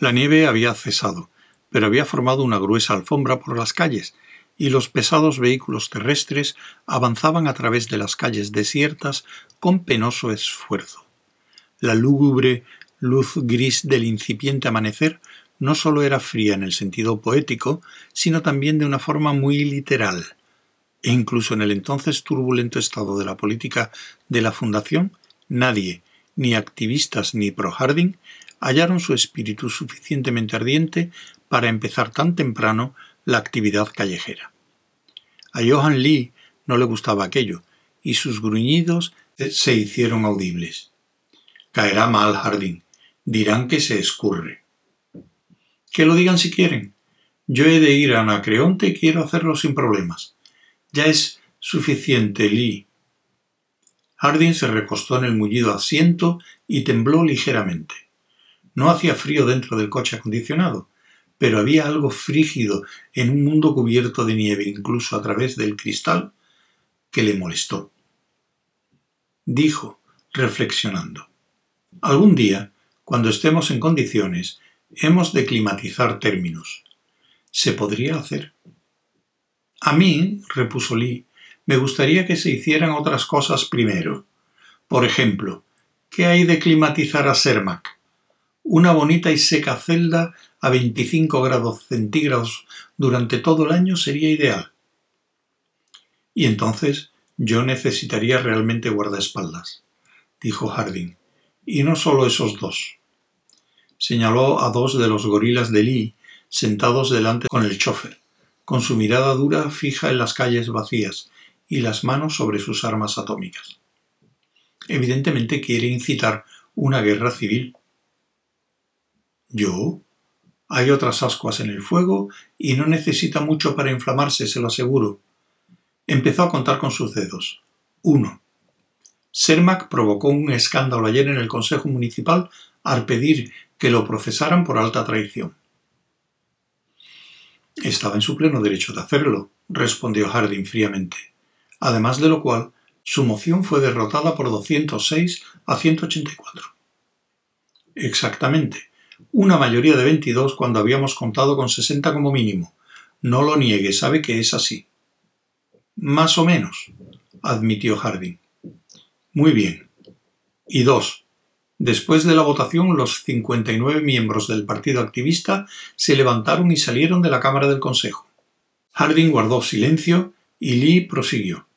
La nieve había cesado, pero había formado una gruesa alfombra por las calles, y los pesados vehículos terrestres avanzaban a través de las calles desiertas con penoso esfuerzo. La lúgubre luz gris del incipiente amanecer no sólo era fría en el sentido poético, sino también de una forma muy literal, e incluso en el entonces turbulento estado de la política de la Fundación, nadie, ni activistas ni pro Harding, hallaron su espíritu suficientemente ardiente para empezar tan temprano la actividad callejera. A Johann Lee no le gustaba aquello, y sus gruñidos se hicieron audibles. Caerá mal Harding. Dirán que se escurre. Que lo digan si quieren. Yo he de ir a Anacreonte y quiero hacerlo sin problemas. Ya es suficiente, Lee. Harding se recostó en el mullido asiento y tembló ligeramente. No hacía frío dentro del coche acondicionado, pero había algo frígido en un mundo cubierto de nieve, incluso a través del cristal, que le molestó. Dijo, reflexionando, algún día, cuando estemos en condiciones, hemos de climatizar términos. ¿Se podría hacer? A mí, repuso Lee, me gustaría que se hicieran otras cosas primero. Por ejemplo, ¿qué hay de climatizar a Sermac? Una bonita y seca celda a 25 grados centígrados durante todo el año sería ideal. Y entonces yo necesitaría realmente guardaespaldas, dijo Harding, y no solo esos dos. Señaló a dos de los gorilas de Lee sentados delante con el chofer, con su mirada dura fija en las calles vacías y las manos sobre sus armas atómicas. Evidentemente quiere incitar una guerra civil. ¿Yo? Hay otras ascuas en el fuego y no necesita mucho para inflamarse, se lo aseguro. Empezó a contar con sus dedos. Uno. Sermac provocó un escándalo ayer en el Consejo Municipal al pedir que lo procesaran por alta traición. Estaba en su pleno derecho de hacerlo, respondió Harding fríamente, además de lo cual su moción fue derrotada por 206 a 184. Exactamente, una mayoría de 22 cuando habíamos contado con 60 como mínimo. No lo niegue, sabe que es así. Más o menos, admitió Harding. Muy bien. Y dos. Después de la votación, los 59 miembros del partido activista se levantaron y salieron de la Cámara del Consejo. Harding guardó silencio y Lee prosiguió.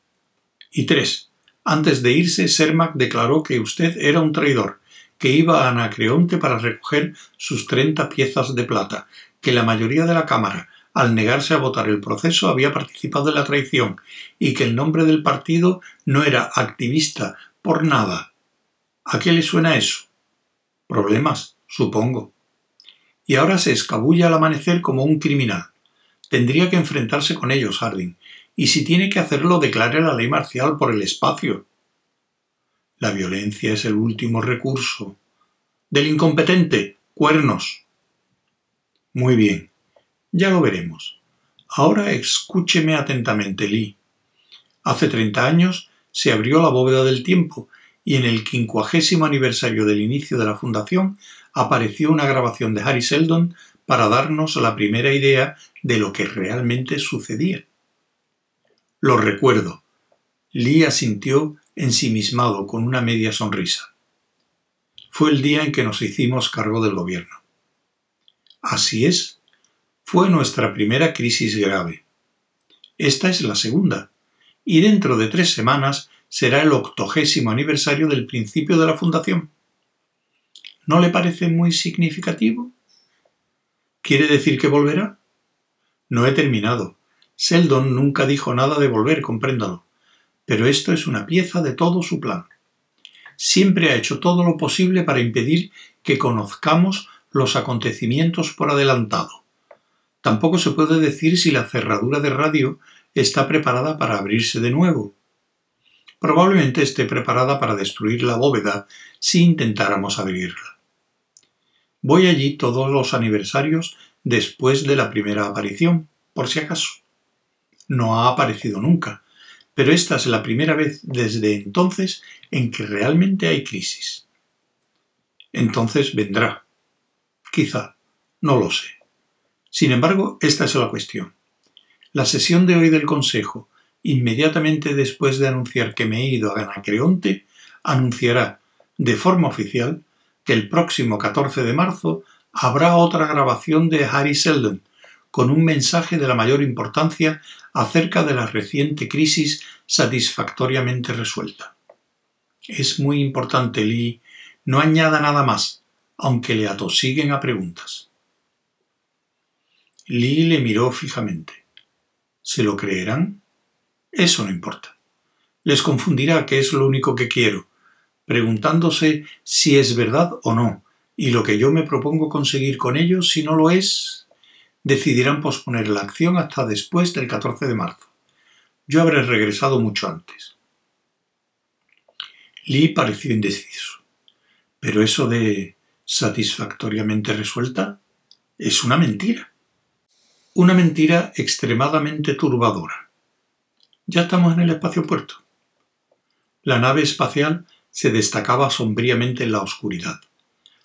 Y tres. Antes de irse, Sermac declaró que usted era un traidor que iba a Anacreonte para recoger sus treinta piezas de plata, que la mayoría de la Cámara, al negarse a votar el proceso, había participado en la traición, y que el nombre del partido no era activista por nada. ¿A qué le suena eso? Problemas, supongo. Y ahora se escabulla al amanecer como un criminal. Tendría que enfrentarse con ellos, Harding, y si tiene que hacerlo, declare la ley marcial por el espacio. La violencia es el último recurso. Del incompetente, cuernos. Muy bien, ya lo veremos. Ahora escúcheme atentamente, Lee. Hace treinta años se abrió la bóveda del tiempo y en el quincuagésimo aniversario del inicio de la fundación apareció una grabación de Harry Seldon para darnos la primera idea de lo que realmente sucedía. Lo recuerdo. Lee asintió ensimismado con una media sonrisa. Fue el día en que nos hicimos cargo del gobierno. Así es, fue nuestra primera crisis grave. Esta es la segunda, y dentro de tres semanas será el octogésimo aniversario del principio de la fundación. ¿No le parece muy significativo? ¿Quiere decir que volverá? No he terminado. Seldon nunca dijo nada de volver, compréndalo pero esto es una pieza de todo su plan. Siempre ha hecho todo lo posible para impedir que conozcamos los acontecimientos por adelantado. Tampoco se puede decir si la cerradura de radio está preparada para abrirse de nuevo. Probablemente esté preparada para destruir la bóveda si intentáramos abrirla. Voy allí todos los aniversarios después de la primera aparición, por si acaso. no ha aparecido nunca, pero esta es la primera vez desde entonces en que realmente hay crisis. Entonces vendrá. Quizá. No lo sé. Sin embargo, esta es la cuestión. La sesión de hoy del Consejo, inmediatamente después de anunciar que me he ido a Anacreonte, anunciará, de forma oficial, que el próximo 14 de marzo habrá otra grabación de Harry Seldon, con un mensaje de la mayor importancia acerca de la reciente crisis satisfactoriamente resuelta. Es muy importante, Lee. No añada nada más, aunque le atosiguen a preguntas. Lee le miró fijamente. ¿Se lo creerán? Eso no importa. Les confundirá que es lo único que quiero, preguntándose si es verdad o no, y lo que yo me propongo conseguir con ellos, si no lo es, decidirán posponer la acción hasta después del 14 de marzo. Yo habré regresado mucho antes. Lee pareció indeciso. Pero eso de satisfactoriamente resuelta es una mentira. Una mentira extremadamente turbadora. Ya estamos en el espacio puerto. La nave espacial se destacaba sombríamente en la oscuridad.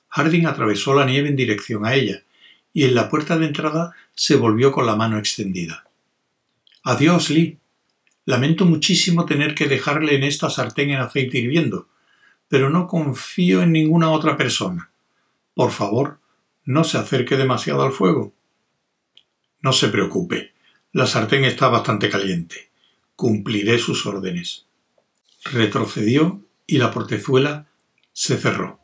Harding atravesó la nieve en dirección a ella, y en la puerta de entrada se volvió con la mano extendida. Adiós, Lee. Lamento muchísimo tener que dejarle en esta sartén en aceite hirviendo, pero no confío en ninguna otra persona. Por favor, no se acerque demasiado al fuego. No se preocupe. La sartén está bastante caliente. Cumpliré sus órdenes. Retrocedió y la portezuela se cerró.